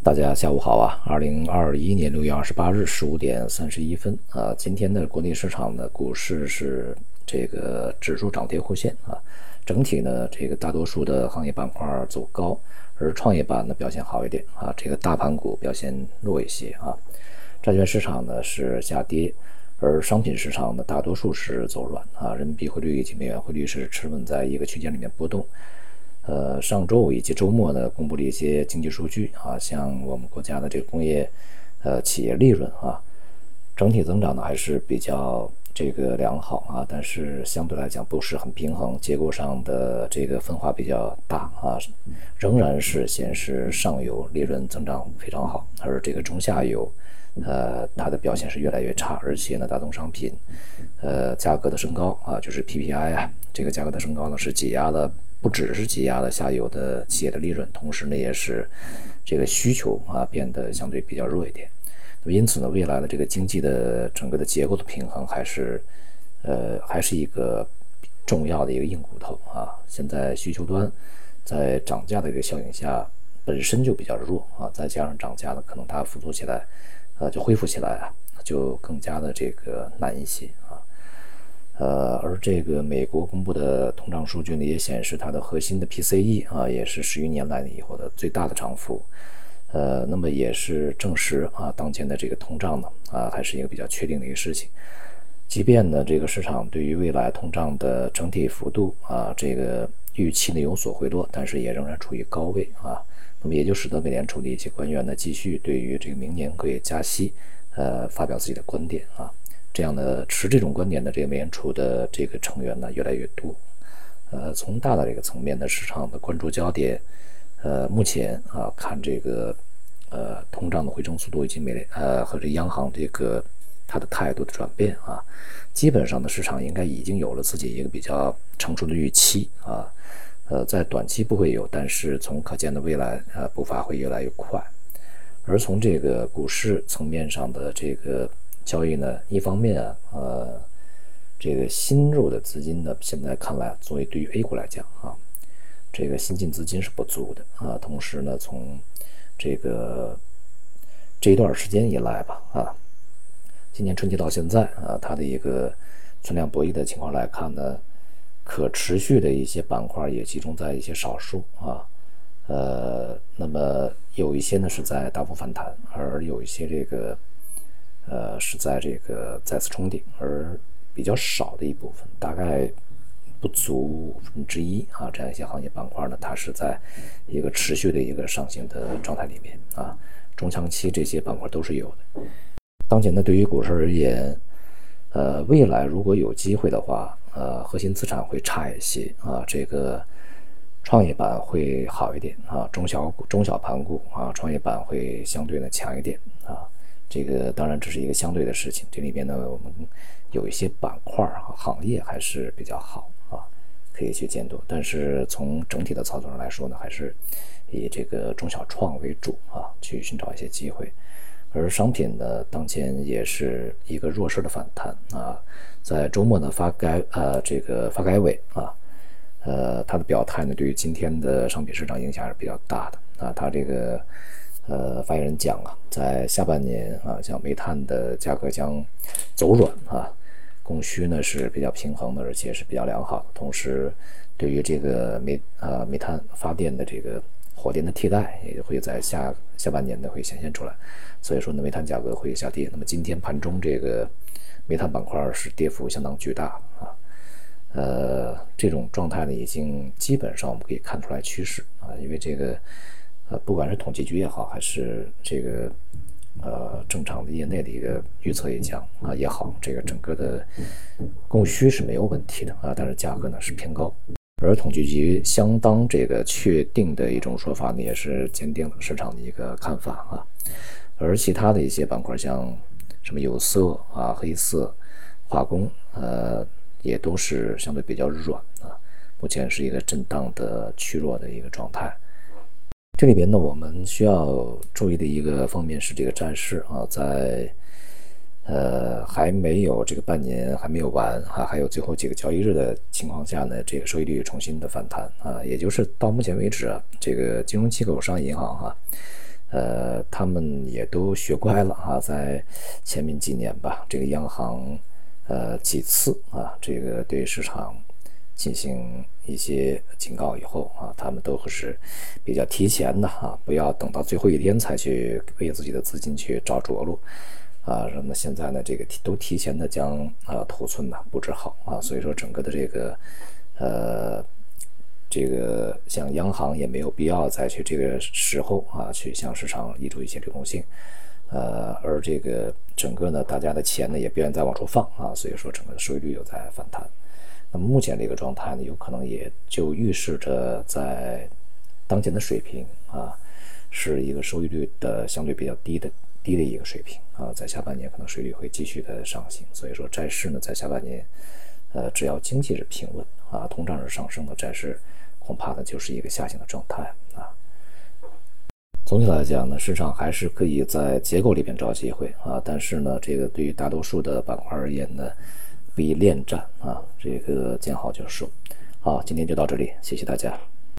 大家下午好啊！二零二一年六月二十八日十五点三十一分啊，今天的国内市场呢，股市是这个指数涨跌互现啊，整体呢，这个大多数的行业板块走高，而创业板呢表现好一点啊，这个大盘股表现弱一些啊，债券市场呢是下跌，而商品市场呢大多数是走软啊，人民币汇率以及美元汇率是持稳在一个区间里面波动。呃，上周五以及周末呢，公布了一些经济数据啊，像我们国家的这个工业，呃，企业利润啊，整体增长呢还是比较这个良好啊，但是相对来讲不是很平衡，结构上的这个分化比较大啊，仍然是显示上游利润增长非常好，而这个中下游，呃，它的表现是越来越差，而且呢，大宗商品，呃，价格的升高啊，就是 PPI 啊，这个价格的升高呢是挤压了。不只是挤压了下游的企业的利润，同时呢，也是这个需求啊变得相对比较弱一点。那么因此呢，未来的这个经济的整个的结构的平衡还是呃还是一个重要的一个硬骨头啊。现在需求端在涨价的一个效应下本身就比较弱啊，再加上涨价呢，可能它复苏起来呃就恢复起来啊就更加的这个难一些。呃，而这个美国公布的通胀数据呢，也显示它的核心的 PCE 啊，也是十余年来以后的最大的涨幅。呃，那么也是证实啊，当前的这个通胀呢，啊，还是一个比较确定的一个事情。即便呢，这个市场对于未来通胀的整体幅度啊，这个预期呢有所回落，但是也仍然处于高位啊。那么也就使得美联储的一些官员呢，继续对于这个明年可以加息，呃，发表自己的观点啊。这样的持这种观点的这个美联储的这个成员呢越来越多，呃，从大的这个层面的市场的关注焦点，呃，目前啊看这个呃通胀的回升速度以及美联呃和这央行这个它的态度的转变啊，基本上的市场应该已经有了自己一个比较成熟的预期啊，呃，在短期不会有，但是从可见的未来呃步伐会越来越快，而从这个股市层面上的这个。交易呢，一方面啊，呃，这个新入的资金呢，现在看来，作为对于 A 股来讲啊，这个新进资金是不足的啊。同时呢，从这个这一段时间以来吧，啊，今年春节到现在啊，它的一个存量博弈的情况来看呢，可持续的一些板块也集中在一些少数啊，呃，那么有一些呢是在大幅反弹，而有一些这个。呃，是在这个再次冲顶，而比较少的一部分，大概不足五分之一啊，这样一些行业板块呢，它是在一个持续的一个上行的状态里面啊，中长期这些板块都是有的。当前呢，对于股市而言，呃，未来如果有机会的话，呃，核心资产会差一些啊，这个创业板会好一点啊，中小股、中小盘股啊，创业板会相对的强一点。这个当然这是一个相对的事情，这里边呢，我们有一些板块和行业还是比较好啊，可以去监督。但是从整体的操作上来说呢，还是以这个中小创为主啊，去寻找一些机会。而商品呢，当前也是一个弱势的反弹啊，在周末呢发改呃这个发改委啊，呃它的表态呢，对于今天的商品市场影响还是比较大的啊，它这个。呃，发言人讲啊，在下半年啊，像煤炭的价格将走软啊，供需呢是比较平衡的，而且是比较良好的。同时，对于这个煤啊煤炭发电的这个火电的替代，也会在下下半年呢会显现出来。所以说呢，煤炭价格会下跌。那么今天盘中这个煤炭板块是跌幅相当巨大啊，呃，这种状态呢已经基本上我们可以看出来趋势啊，因为这个。呃，不管是统计局也好，还是这个呃正常的业内的一个预测也讲啊也好，这个整个的供需是没有问题的啊，但是价格呢是偏高。而统计局相当这个确定的一种说法呢，也是坚定了市场的一个看法啊。而其他的一些板块，像什么有色啊、黑色、化工，呃，也都是相对比较软啊，目前是一个震荡的趋弱的一个状态。这里边呢，我们需要注意的一个方面是这个战事啊，在呃还没有这个半年还没有完啊，还有最后几个交易日的情况下呢，这个收益率重新的反弹啊，也就是到目前为止啊，这个金融机构、商业银行哈，呃，他们也都学乖了啊，在前面几年吧，这个央行呃几次啊，这个对市场进行一些警告以后啊，他们都是比较提前的啊，不要等到最后一天才去为自己的资金去找着落啊。那么现在呢，这个都提前的将啊头寸呢布置好啊，所以说整个的这个呃。这个像央行也没有必要再去这个时候啊去向市场挹注一些流动性，呃，而这个整个呢，大家的钱呢也不愿再往出放啊，所以说整个的收益率又在反弹。那么目前这个状态呢，有可能也就预示着在当前的水平啊，是一个收益率的相对比较低的低的一个水平啊，在下半年可能收益率会继续的上行，所以说债市呢在下半年，呃，只要经济是平稳啊，通胀是上升的，债市。恐怕呢就是一个下行的状态啊。总体来讲呢，市场还是可以在结构里边找机会啊，但是呢，这个对于大多数的板块而言呢，不宜恋战啊，这个见好就收。好，今天就到这里，谢谢大家。